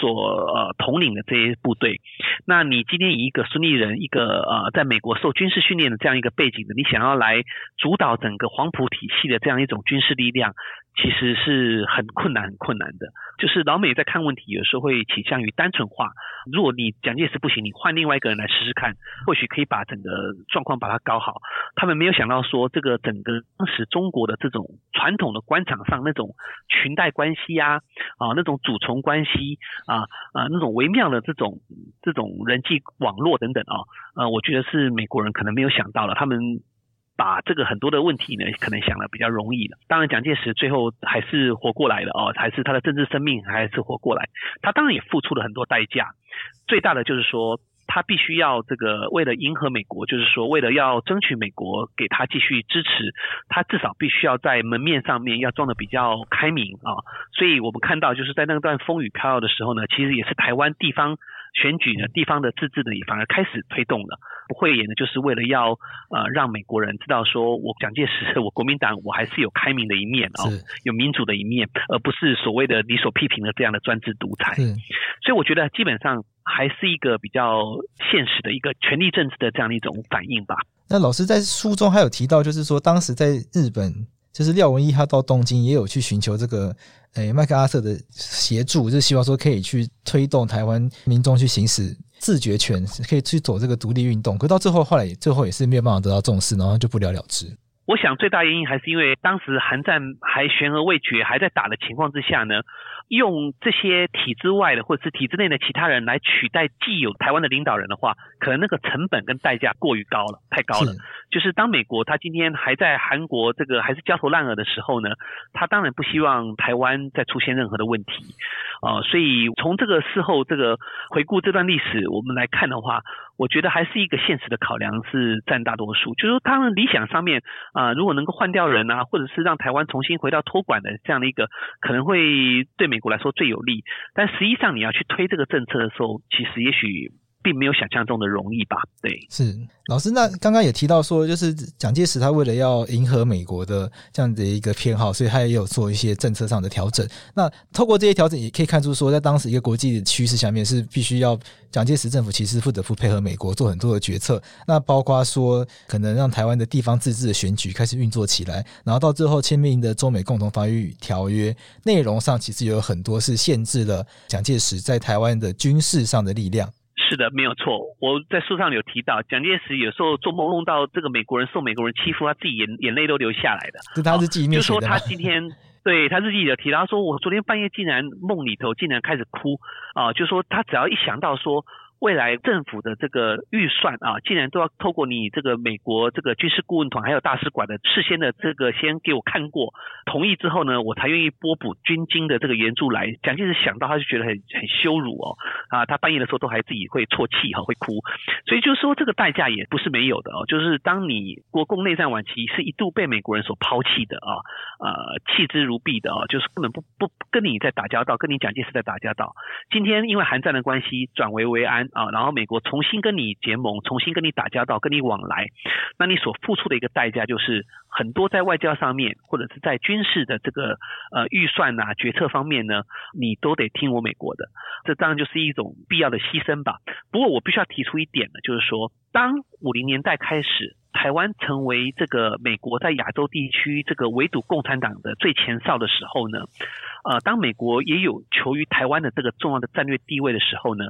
所呃统领的这些部队。那你今天以一个孙立人，一个呃在美国受军事训练的这样一个背景的，你想要来主导整个黄埔体系的这样一种军事力量，其实是很困难、很困难的。就是老美在看问题，有时候就会倾向于单纯化。如果你蒋介石不行，你换另外一个人来试试看，或许可以把整个状况把它搞好。他们没有想到说，这个整个当时中国的这种传统的官场上那种裙带关系啊，啊那种主从关系啊啊那种微妙的这种这种人际网络等等啊，呃，我觉得是美国人可能没有想到了，他们。把这个很多的问题呢，可能想的比较容易了。当然，蒋介石最后还是活过来了哦，还是他的政治生命还是活过来。他当然也付出了很多代价，最大的就是说，他必须要这个为了迎合美国，就是说为了要争取美国给他继续支持，他至少必须要在门面上面要装得比较开明啊。所以我们看到就是在那段风雨飘摇的时候呢，其实也是台湾地方。选举呢，地方的自治的也反而开始推动了，不会演呢就是为了要呃让美国人知道说，我蒋介石，我国民党我还是有开明的一面哦，有民主的一面，而不是所谓的你所批评的这样的专制独裁。所以我觉得基本上还是一个比较现实的一个权力政治的这样的一种反应吧。
那老师在书中还有提到，就是说当时在日本。就是廖文毅，他到东京也有去寻求这个，诶、麦克阿瑟的协助，就希望说可以去推动台湾民众去行使自决权，可以去走这个独立运动。可到最后，后来最后也是没有办法得到重视，然后就不了了之。
我想最大原因还是因为当时韩战还悬而未决，还在打的情况之下呢，用这些体制外的或者是体制内的其他人来取代既有台湾的领导人的话，可能那个成本跟代价过于高了，太高了。就是当美国他今天还在韩国这个还是焦头烂额的时候呢，他当然不希望台湾再出现任何的问题啊、呃，所以从这个事后这个回顾这段历史，我们来看的话，我觉得还是一个现实的考量是占大多数。就是说，他们理想上面啊、如果能够换掉人啊，或者是让台湾重新回到托管的这样的一个，可能会对美国来说最有利。但实际上你要去推这个政策的时候，其实也许。并没有想象中的容易吧？对，
是老师。那刚刚也提到说，就是蒋介石他为了要迎合美国的这样的一个偏好，所以他也有做一些政策上的调整。那透过这些调整，也可以看出说，在当时一个国际的趋势下面，是必须要蒋介石政府其实不得不配合美国做很多的决策。那包括说，可能让台湾的地方自治的选举开始运作起来，然后到最后签订的中美共同防御条约，内容上其实有很多是限制了蒋介石在台湾的军事上的力量。
是的，没有错。我在书上有提到，蒋介石有时候做梦梦到这个美国人受美国人欺负，他自己眼眼泪都流下来的。
是他日记忆面写的。
就说他今天对他日记里有提到，他说我昨天半夜竟然梦里头竟然开始哭啊，就说他只要一想到说。未来政府的这个预算啊，竟然都要透过你这个美国这个军事顾问团还有大使馆的事先的这个先给我看过同意之后呢，我才愿意拨补军金的这个援助来。蒋介石想到他就觉得很很羞辱哦，啊，他半夜的时候都还自己会啜泣哈，会哭。所以就说这个代价也不是没有的哦，就是当你国共内战晚期是一度被美国人所抛弃的啊，呃，弃之如敝的啊，就是根本不不跟你在打交道，跟你蒋介石在打交道。今天因为韩战的关系转危为安。啊，然后美国重新跟你结盟，重新跟你打交道，跟你往来，那你所付出的一个代价就是很多在外交上面，或者是在军事的这个呃预算呐、啊、决策方面呢，你都得听我美国的，这当然就是一种必要的牺牲吧。不过我必须要提出一点呢，就是说，当五零年代开始。台湾成为这个美国在亚洲地区这个围堵共产党的最前哨的时候呢，呃，当美国也有求于台湾的这个重要的战略地位的时候呢，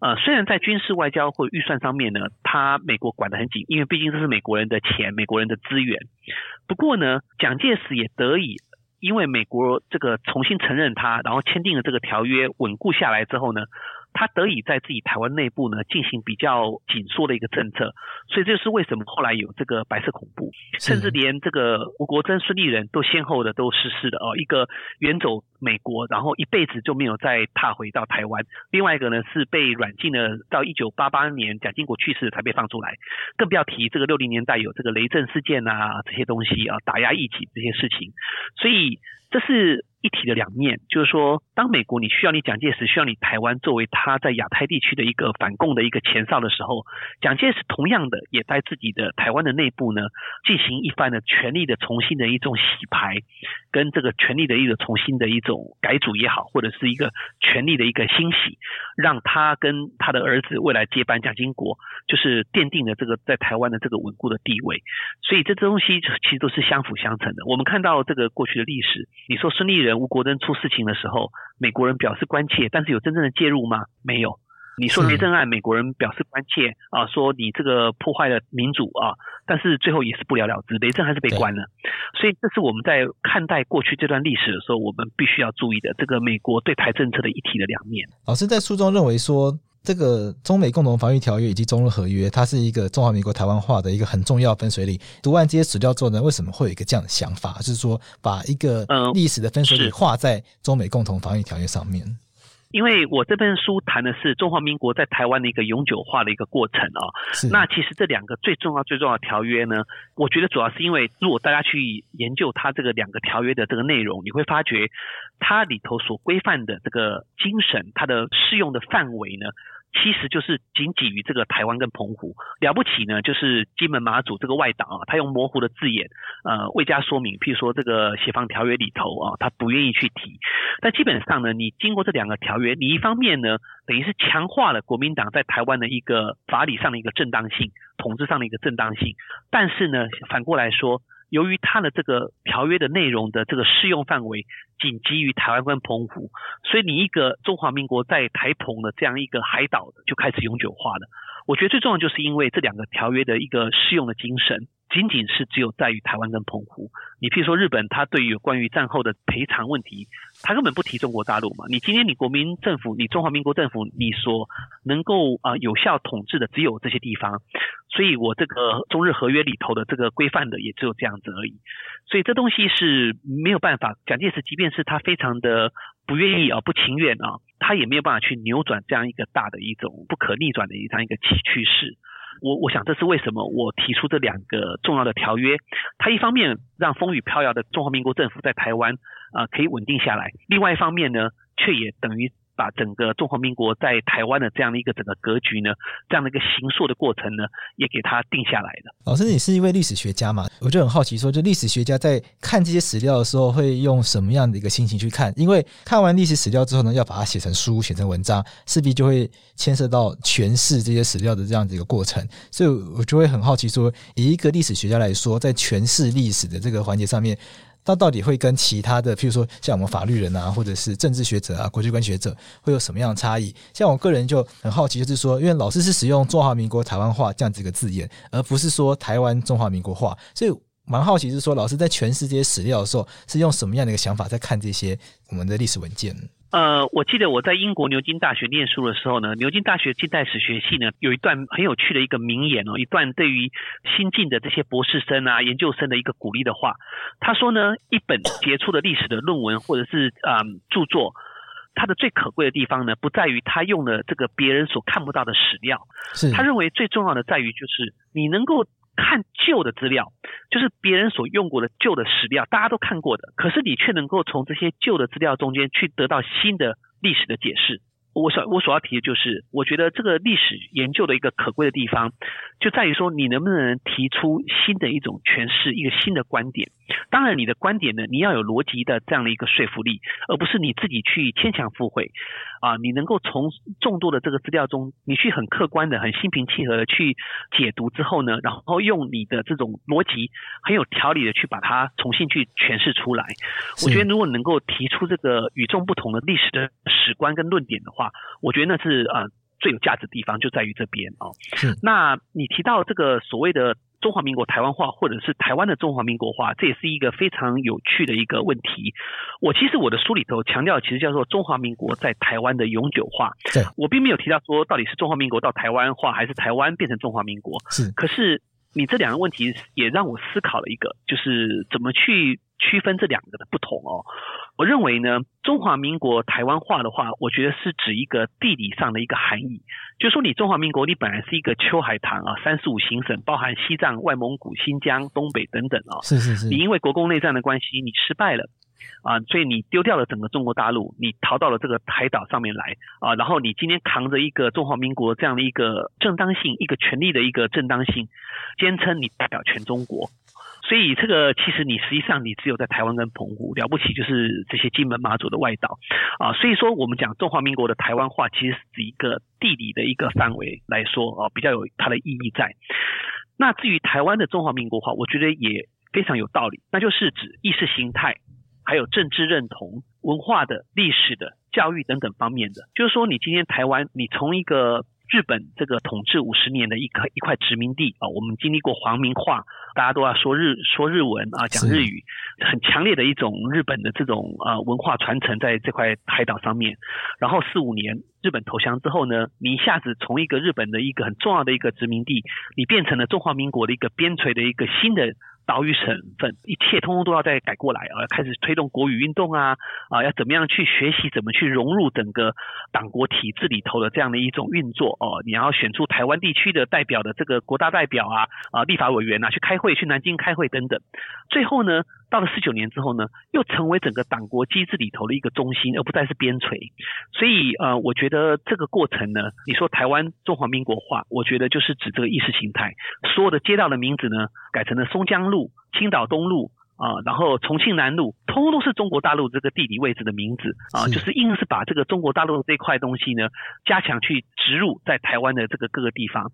呃，虽然在军事外交或预算上面呢，他美国管得很紧，因为毕竟这是美国人的钱、美国人的资源。不过呢，蒋介石也得以因为美国这个重新承认他，然后签订了这个条约，稳固下来之后呢。他得以在自己台湾内部呢进行比较紧缩的一个政策，所以这是为什么后来有这个白色恐怖，甚至连这个吴国桢、孙立人都先后的都逝世的哦，一个远走美国，然后一辈子就没有再踏回到台湾；另外一个呢是被软禁了，到一九八八年蒋经国去世才被放出来，更不要提这个六零年代有这个雷震事件啊这些东西啊，打压异己这些事情，所以这是。一体的两面，就是说，当美国你需要你蒋介石，需要你台湾作为他在亚太地区的一个反共的一个前哨的时候，蒋介石同样的也在自己的台湾的内部呢，进行一番的权力的重新的一种洗牌，跟这个权力的一个重新的一种改组也好，或者是一个权力的一个兴起，让他跟他的儿子未来接班蒋经国，就是奠定了这个在台湾的这个稳固的地位。所以这东西其实都是相辅相成的。我们看到这个过去的历史，你说孙立人。吴国珍出事情的时候，美国人表示关切，但是有真正的介入吗？没有。你说雷震案，美国人表示关切啊，说你这个破坏了民主啊，但是最后也是不了了之，雷震还是被关了。所以这是我们在看待过去这段历史的时候，我们必须要注意的，这个美国对台政策的一体的两面。
老师在书中认为说。这个中美共同防御条约以及中日合约，它是一个中华民国台湾化的一个很重要分水岭。读完这些史料之后呢，为什么会有一个这样的想法？就是说，把一个历史的分水岭画在中美共同防御条约上面。
因为我这本书谈的是中华民国在台湾的一个永久化的一个过程啊、哦。那其实这两个最重要、最重要的条约呢，我觉得主要是因为，如果大家去研究它这个两个条约的这个内容，你会发觉它里头所规范的这个精神，它的适用的范围呢。其实就是仅仅于这个台湾跟澎湖了不起呢，就是金门马祖这个外岛啊，他用模糊的字眼，呃，未加说明。譬如说这个协防条约里头啊，他不愿意去提。但基本上呢，你经过这两个条约，你一方面呢，等于是强化了国民党在台湾的一个法理上的一个正当性，统治上的一个正当性。但是呢，反过来说。由于它的这个条约的内容的这个适用范围仅基于台湾跟澎湖，所以你一个中华民国在台澎的这样一个海岛就开始永久化了。我觉得最重要就是因为这两个条约的一个适用的精神。仅仅是只有在于台湾跟澎湖，你譬如说日本，它对于关于战后的赔偿问题，它根本不提中国大陆嘛。你今天你国民政府，你中华民国政府，你所能够啊有效统治的只有这些地方，所以我这个中日合约里头的这个规范的也只有这样子而已。所以这东西是没有办法，蒋介石即便是他非常的不愿意啊、不情愿啊，他也没有办法去扭转这样一个大的一种不可逆转的一这样一个趋势。我我想这是为什么我提出这两个重要的条约，它一方面让风雨飘摇的中华民国政府在台湾啊、可以稳定下来，另外一方面呢，却也等于。把整个中华民国在台湾的这样的一个整个格局呢，这样的一个形塑的过程呢，也给它定下来了。
老师，你是一位历史学家嘛？我就很好奇说，就历史学家在看这些史料的时候，会用什么样的一个心情去看？因为看完历史史料之后呢，要把它写成书、写成文章，势必就会牵涉到诠释这些史料的这样子一个过程。所以我就会很好奇说，以一个历史学家来说，在诠释历史的这个环节上面。那到底会跟其他的，譬如说像我们法律人啊，或者是政治学者啊、国际关系学者，会有什么样的差异？像我个人就很好奇，就是说，因为老师是使用“中华民国台湾话”这样子一个字眼，而不是说“台湾中华民国话”，所以蛮好奇，是说，老师在诠释这些史料的时候，是用什么样的一个想法在看这些我们的历史文件？
呃，我记得我在英国牛津大学念书的时候呢，牛津大学近代史学系呢有一段很有趣的一个名言哦，一段对于新进的这些博士生啊、研究生的一个鼓励的话。他说呢，一本杰出的历史的论文或者是啊、嗯、著作，它的最可贵的地方呢，不在于他用了这个别人所看不到的史料，是他认为最重要的在于就是你能够。看旧的资料，就是别人所用过的旧的史料，大家都看过的，可是你却能够从这些旧的资料中间去得到新的历史的解释。我所我所要提的就是，我觉得这个历史研究的一个可贵的地方，就在于说你能不能提出新的一种诠释，一个新的观点。当然，你的观点呢，你要有逻辑的这样的一个说服力，而不是你自己去牵强附会。啊，你能够从众多的这个资料中，你去很客观的、很心平气和的去解读之后呢，然后用你的这种逻辑很有条理的去把它重新去诠释出来。我觉得，如果能够提出这个与众不同的历史的史观跟论点的话，我觉得那是啊最有价值的地方就在于这边哦。是。那你提到这个所谓的。中华民国台湾话，或者是台湾的中华民国话，这也是一个非常有趣的一个问题。我其实我的书里头强调，其实叫做中华民国在台湾的永久化。对，我并没有提到说到底是中华民国到台湾化，还是台湾变成中华民国。是，可是你这两个问题也让我思考了一个，就是怎么去区分这两个的不同哦。我认为呢，中华民国台湾话的话，我觉得是指一个地理上的一个含义，就是说你中华民国你本来是一个秋海棠啊，三十五行省包含西藏、外蒙古、新疆、东北等等啊，是是是，你因为国共内战的关系，你失败了啊，所以你丢掉了整个中国大陆，你逃到了这个海岛上面来啊，然后你今天扛着一个中华民国这样的一个正当性、一个权利的一个正当性，坚称你代表全中国。所以这个其实你实际上你只有在台湾跟澎湖了不起，就是这些金门马祖的外岛啊。所以说我们讲中华民国的台湾话，其实是一个地理的一个范围来说啊，比较有它的意义在。那至于台湾的中华民国话，我觉得也非常有道理，那就是指意识形态、还有政治认同、文化的、历史的、教育等等方面的。就是说，你今天台湾，你从一个日本这个统治五十年的一块一块殖民地啊，我们经历过皇民化，大家都要说日说日文啊，讲日语，很强烈的一种日本的这种啊文化传承在这块海岛上面。然后四五年日本投降之后呢，你一下子从一个日本的一个很重要的一个殖民地，你变成了中华民国的一个边陲的一个新的岛屿省份，一切通通都要再改过来啊，要开始推动国语运动啊啊，要怎么样去学习，怎么去融入整个党国体制里头的这样的一种运作哦，你要选出台湾地区的代表的这个国大代表啊啊，立法委员啊去开会，去南京开会等等，最后呢。到了四九年之后呢，又成为整个党国机制里头的一个中心，而不再是边陲。所以呃，我觉得这个过程呢，你说台湾中华民国化，我觉得就是指这个意识形态，所有的街道的名字呢，改成了松江路、青岛东路。啊，然后重庆南路，通通都是中国大陆这个地理位置的名字啊，就是硬是把这个中国大陆这块东西呢，加强去植入在台湾的这个各个地方，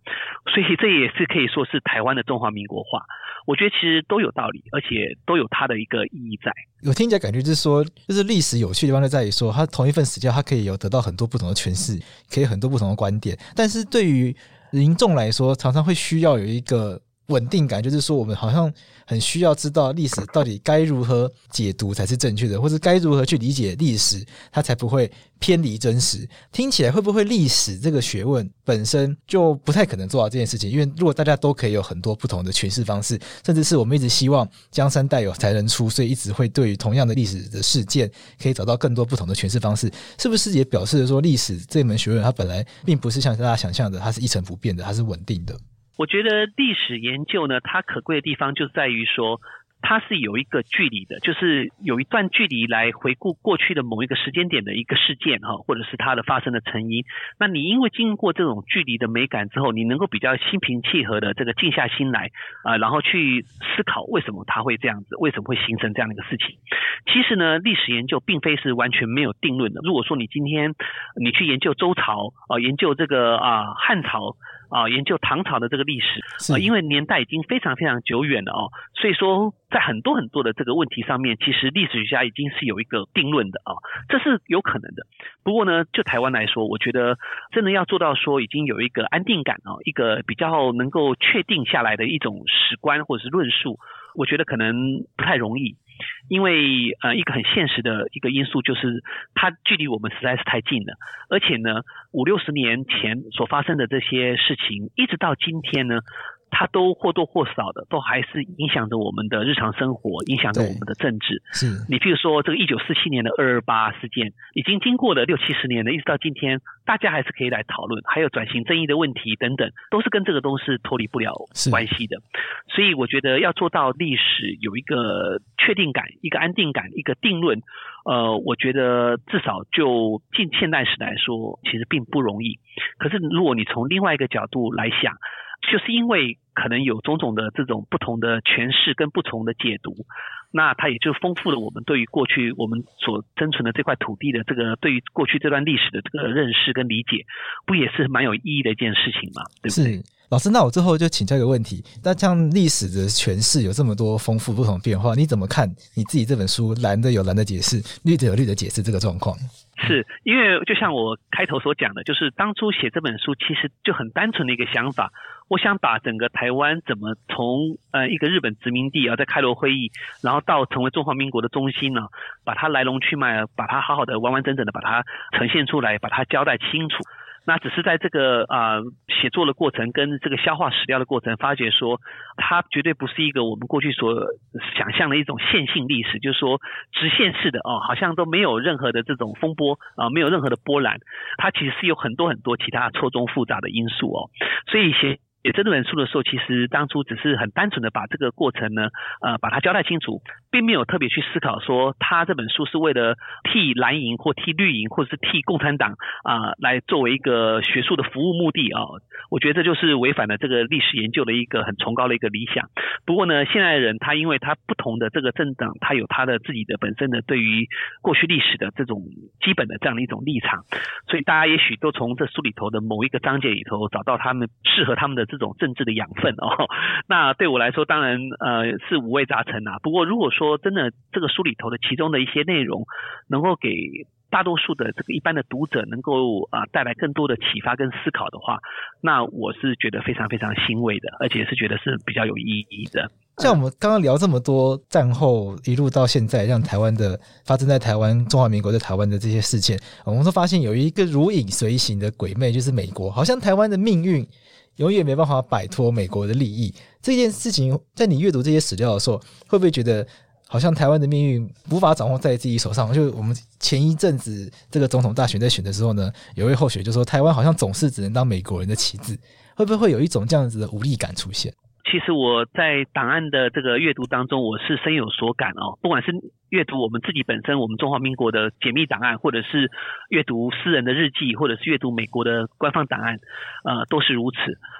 所以这也是可以说是台湾的中华民国化。我觉得其实都有道理，而且都有它的一个意义在。
我听起来感觉就是说，就是历史有趣的地方就在于说，它同一份史料，它可以有得到很多不同的诠释，可以很多不同的观点，但是对于民众来说，常常会需要有一个。稳定感就是说，我们好像很需要知道历史到底该如何解读才是正确的，或者该如何去理解历史，它才不会偏离真实。听起来会不会历史这个学问本身就不太可能做到这件事情？因为如果大家都可以有很多不同的诠释方式，甚至是我们一直希望江山代有才人出，所以一直会对于同样的历史的事件可以找到更多不同的诠释方式，是不是也表示说历史这门学问它本来并不是像大家想象的，它是一成不变的，它是稳定的？
我觉得历史研究呢，它可贵的地方就在于说，它是有一个距离的，就是有一段距离来回顾过去的某一个时间点的一个事件哈，或者是它的发生的成因。那你因为经过这种距离的美感之后，你能够比较心平气和的这个静下心来啊，然后去思考为什么它会这样子，为什么会形成这样的一个事情。其实呢，历史研究并非是完全没有定论的。如果说你今天你去研究周朝啊，研究这个啊汉朝。啊，研究唐朝的这个历史啊，因为年代已经非常非常久远了哦，所以说在很多很多的这个问题上面，其实历史学家已经是有一个定论的啊，这是有可能的。不过呢，就台湾来说，我觉得真的要做到说已经有一个安定感啊，一个比较能够确定下来的一种史观或者是论述，我觉得可能不太容易。因为呃，一个很现实的一个因素就是，它距离我们实在是太近了，而且呢，五六十年前所发生的这些事情，一直到今天呢。它都或多或少的都还是影响着我们的日常生活，影响着我们的政治。
是
你譬如说这个一九四七年的二二八事件，已经经过了六七十年了，一直到今天，大家还是可以来讨论。还有转型正义的问题等等，都是跟这个东西脱离不了关系的。所以我觉得要做到历史有一个确定感、一个安定感、一个定论，呃，我觉得至少就近现代史来说，其实并不容易。可是如果你从另外一个角度来想，就是因为可能有种种的这种不同的诠释跟不同的解读，那它也就丰富了我们对于过去我们所生存的这块土地的这个对于过去这段历史的这个认识跟理解，不也是蛮有意义的一件事情嘛？对不
对？老师，那我最后就请教一个问题：那像历史的诠释有这么多丰富不同变化，你怎么看你自己这本书“蓝的有蓝的解释，绿的有绿的解释”这个状况？
是因为就像我开头所讲的，就是当初写这本书其实就很单纯的一个想法，我想把整个台湾怎么从呃一个日本殖民地啊，在开罗会议，然后到成为中华民国的中心呢，把它来龙去脉，把它好好的完完整整的把它呈现出来，把它交代清楚。那只是在这个啊写作的过程跟这个消化史料的过程，发觉说它绝对不是一个我们过去所想象的一种线性历史，就是说直线式的哦，好像都没有任何的这种风波啊，没有任何的波澜，它其实是有很多很多其他错综复杂的因素哦，所以写。写这本书的时候，其实当初只是很单纯的把这个过程呢，呃，把它交代清楚，并没有特别去思考说，他这本书是为了替蓝营或替绿营，或者是替共产党啊、来作为一个学术的服务目的啊、我觉得这就是违反了这个历史研究的一个很崇高的一个理想。不过呢，现在人他因为他不同的这个政党，他有他的自己的本身的对于过去历史的这种基本的这样的一种立场，所以大家也许都从这书里头的某一个章节里头找到他们适合他们的。这种政治的养分哦，那对我来说当然呃是五味杂陈啊。不过如果说真的这个书里头的其中的一些内容，能够给大多数的这个一般的读者能够啊带来更多的启发跟思考的话，那我是觉得非常非常欣慰的，而且是觉得是比较有意义的。
像我们刚刚聊这么多战后一路到现在，让台湾的发生在台湾中华民国在台湾的这些事件，我们都发现有一个如影随形的鬼魅，就是美国，好像台湾的命运。永远没办法摆脱美国的利益。这件事情，在你阅读这些史料的时候，会不会觉得好像台湾的命运无法掌握在自己手上？就我们前一阵子这个总统大选在选的时候呢，有位候选就说，台湾好像总是只能当美国人的棋子，会不会有一种这样子的无力感出现？
其实我在档案的这个阅读当中，我是深有所感哦。不管是阅读我们自己本身，我们中华民国的解密档案，或者是阅读私人的日记，或者是阅读美国的官方档案，呃，都是如此。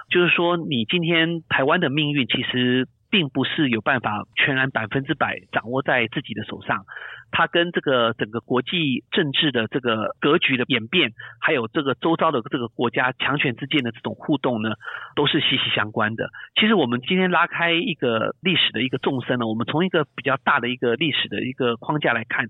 就是说，你今天台湾的命运，其实。并不是有办法全然百分之百掌握在自己的手上，它跟这个整个国际政治的这个格局的演变，还有这个周遭的这个国家强权之间的这种互动呢，都是息息相关的。其实我们今天拉开一个历史的一个纵深呢，我们从一个比较大的一个历史的一个框架来看，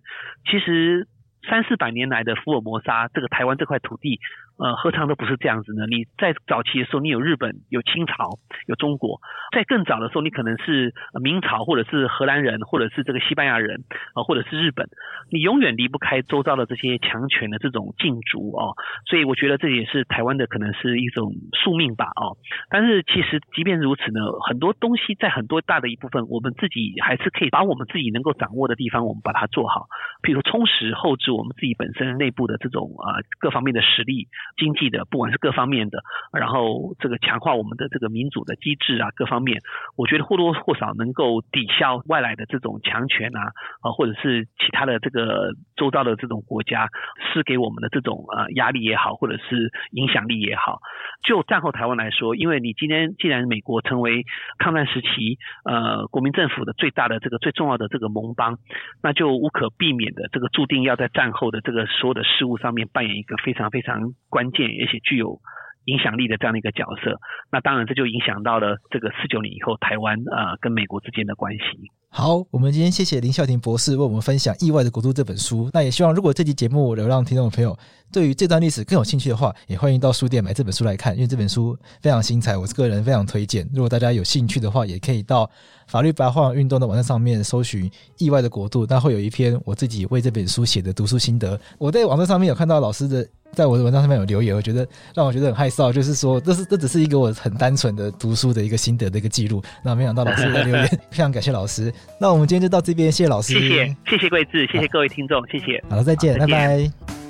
其实三四百年来的福尔摩沙这个台湾这块土地。呃，何尝都不是这样子呢？你在早期的时候，你有日本、有清朝、有中国；在更早的时候，你可能是明朝，或者是荷兰人，或者是这个西班牙人，啊、或者是日本。你永远离不开周遭的这些强权的这种禁足哦。所以，我觉得这也是台湾的可能是一种宿命吧哦。但是，其实即便如此呢，很多东西在很多大的一部分，我们自己还是可以把我们自己能够掌握的地方，我们把它做好。譬如充实后置我们自己本身内部的这种啊、呃、各方面的实力。经济的，不管是各方面的，然后这个强化我们的这个民主的机制啊，各方面，我觉得或多或少能够抵消外来的这种强权啊，啊，或者是其他的这个周遭的这种国家施给我们的这种呃压力也好，或者是影响力也好。就战后台湾来说，因为你今天既然美国成为抗战时期呃国民政府的最大的这个最重要的这个盟邦，那就无可避免的这个注定要在战后的这个所有的事物上面扮演一个非常非常关键，而且具有影响力的这样的一个角色，那当然这就影响到了这个四九年以后台湾呃跟美国之间的关系。
好，我们今天谢谢林孝庭博士为我们分享《意外的国度》这本书。那也希望如果这期节目流浪听众的朋友对于这段历史更有兴趣的话，也欢迎到书店买这本书来看，因为这本书非常精彩，我是个人非常推荐。如果大家有兴趣的话，也可以到法律白话运动的网站上面搜寻《意外的国度》，那会有一篇我自己为这本书写的读书心得。我在网站上面有看到老师的。在我的文章上面有留言，我觉得让我觉得很害臊，就是说这是这只是一个我很单纯的读书的一个心得的一个记录。那没想到老师的留言，非常感谢老师。那我们今天就到这边，谢谢老师，
谢谢谢谢贵志，谢谢各位听众，谢谢。
好了，再见，拜拜。